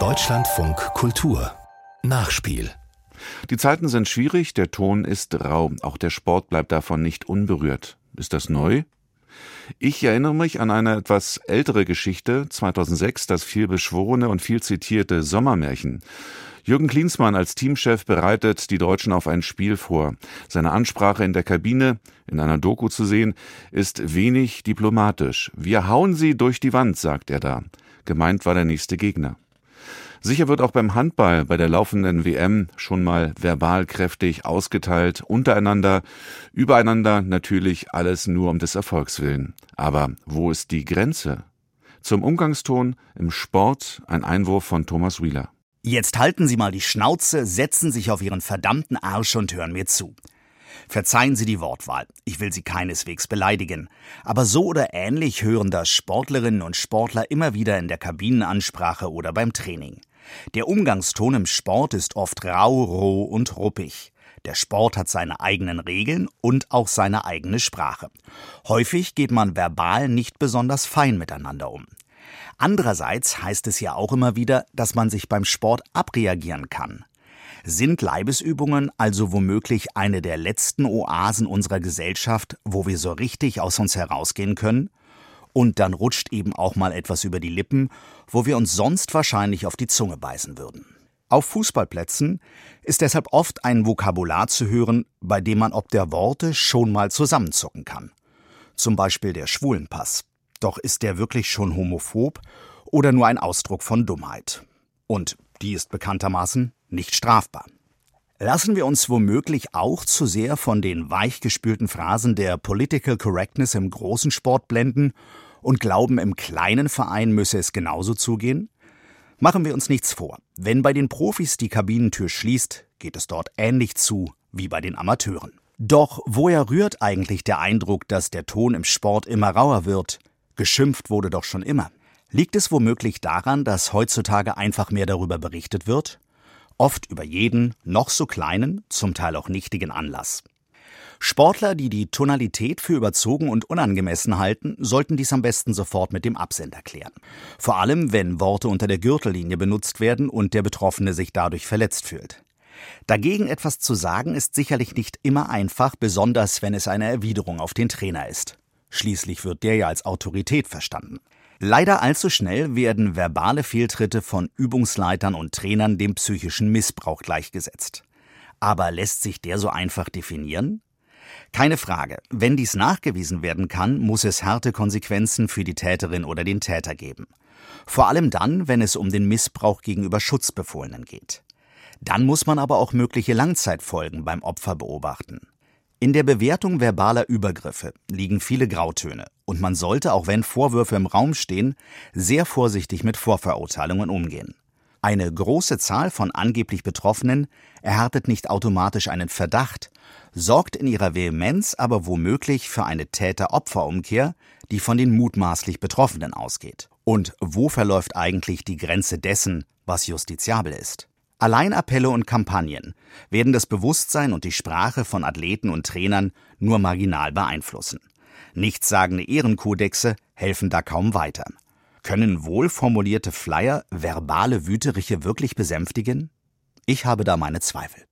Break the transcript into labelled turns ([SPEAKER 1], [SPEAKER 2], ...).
[SPEAKER 1] Deutschlandfunk Kultur Nachspiel
[SPEAKER 2] Die Zeiten sind schwierig, der Ton ist rau, auch der Sport bleibt davon nicht unberührt. Ist das neu? Ich erinnere mich an eine etwas ältere Geschichte, 2006, das viel beschworene und viel zitierte Sommermärchen. Jürgen Klinsmann als Teamchef bereitet die Deutschen auf ein Spiel vor. Seine Ansprache in der Kabine, in einer Doku zu sehen, ist wenig diplomatisch. Wir hauen sie durch die Wand, sagt er da. Gemeint war der nächste Gegner. Sicher wird auch beim Handball bei der laufenden WM schon mal verbal kräftig ausgeteilt, untereinander, übereinander natürlich alles nur um des Erfolgs willen. Aber wo ist die Grenze? Zum Umgangston im Sport ein Einwurf von Thomas Wheeler.
[SPEAKER 3] Jetzt halten Sie mal die Schnauze, setzen sich auf Ihren verdammten Arsch und hören mir zu. Verzeihen Sie die Wortwahl, ich will Sie keineswegs beleidigen, aber so oder ähnlich hören das Sportlerinnen und Sportler immer wieder in der Kabinenansprache oder beim Training. Der Umgangston im Sport ist oft rau, roh und ruppig. Der Sport hat seine eigenen Regeln und auch seine eigene Sprache. Häufig geht man verbal nicht besonders fein miteinander um. Andererseits heißt es ja auch immer wieder, dass man sich beim Sport abreagieren kann. Sind Leibesübungen also womöglich eine der letzten Oasen unserer Gesellschaft, wo wir so richtig aus uns herausgehen können? Und dann rutscht eben auch mal etwas über die Lippen, wo wir uns sonst wahrscheinlich auf die Zunge beißen würden. Auf Fußballplätzen ist deshalb oft ein Vokabular zu hören, bei dem man ob der Worte schon mal zusammenzucken kann. Zum Beispiel der Schwulenpass. Doch ist der wirklich schon homophob oder nur ein Ausdruck von Dummheit? Und die ist bekanntermaßen nicht strafbar. Lassen wir uns womöglich auch zu sehr von den weichgespülten Phrasen der Political Correctness im großen Sport blenden und glauben, im kleinen Verein müsse es genauso zugehen? Machen wir uns nichts vor. Wenn bei den Profis die Kabinentür schließt, geht es dort ähnlich zu wie bei den Amateuren. Doch woher rührt eigentlich der Eindruck, dass der Ton im Sport immer rauer wird? Geschimpft wurde doch schon immer. Liegt es womöglich daran, dass heutzutage einfach mehr darüber berichtet wird? Oft über jeden, noch so kleinen, zum Teil auch nichtigen Anlass. Sportler, die die Tonalität für überzogen und unangemessen halten, sollten dies am besten sofort mit dem Absender klären. Vor allem, wenn Worte unter der Gürtellinie benutzt werden und der Betroffene sich dadurch verletzt fühlt. Dagegen etwas zu sagen ist sicherlich nicht immer einfach, besonders wenn es eine Erwiderung auf den Trainer ist. Schließlich wird der ja als Autorität verstanden. Leider allzu schnell werden verbale Fehltritte von Übungsleitern und Trainern dem psychischen Missbrauch gleichgesetzt. Aber lässt sich der so einfach definieren? Keine Frage, wenn dies nachgewiesen werden kann, muss es harte Konsequenzen für die Täterin oder den Täter geben. Vor allem dann, wenn es um den Missbrauch gegenüber Schutzbefohlenen geht. Dann muss man aber auch mögliche Langzeitfolgen beim Opfer beobachten. In der Bewertung verbaler Übergriffe liegen viele Grautöne und man sollte, auch wenn Vorwürfe im Raum stehen, sehr vorsichtig mit Vorverurteilungen umgehen. Eine große Zahl von angeblich Betroffenen erhärtet nicht automatisch einen Verdacht, sorgt in ihrer Vehemenz aber womöglich für eine Täter-Opfer-Umkehr, die von den mutmaßlich Betroffenen ausgeht. Und wo verläuft eigentlich die Grenze dessen, was justiziabel ist? Alleinappelle und Kampagnen werden das Bewusstsein und die Sprache von Athleten und Trainern nur marginal beeinflussen. Nichtssagende Ehrenkodexe helfen da kaum weiter. Können wohlformulierte Flyer verbale Wüteriche wirklich besänftigen? Ich habe da meine Zweifel.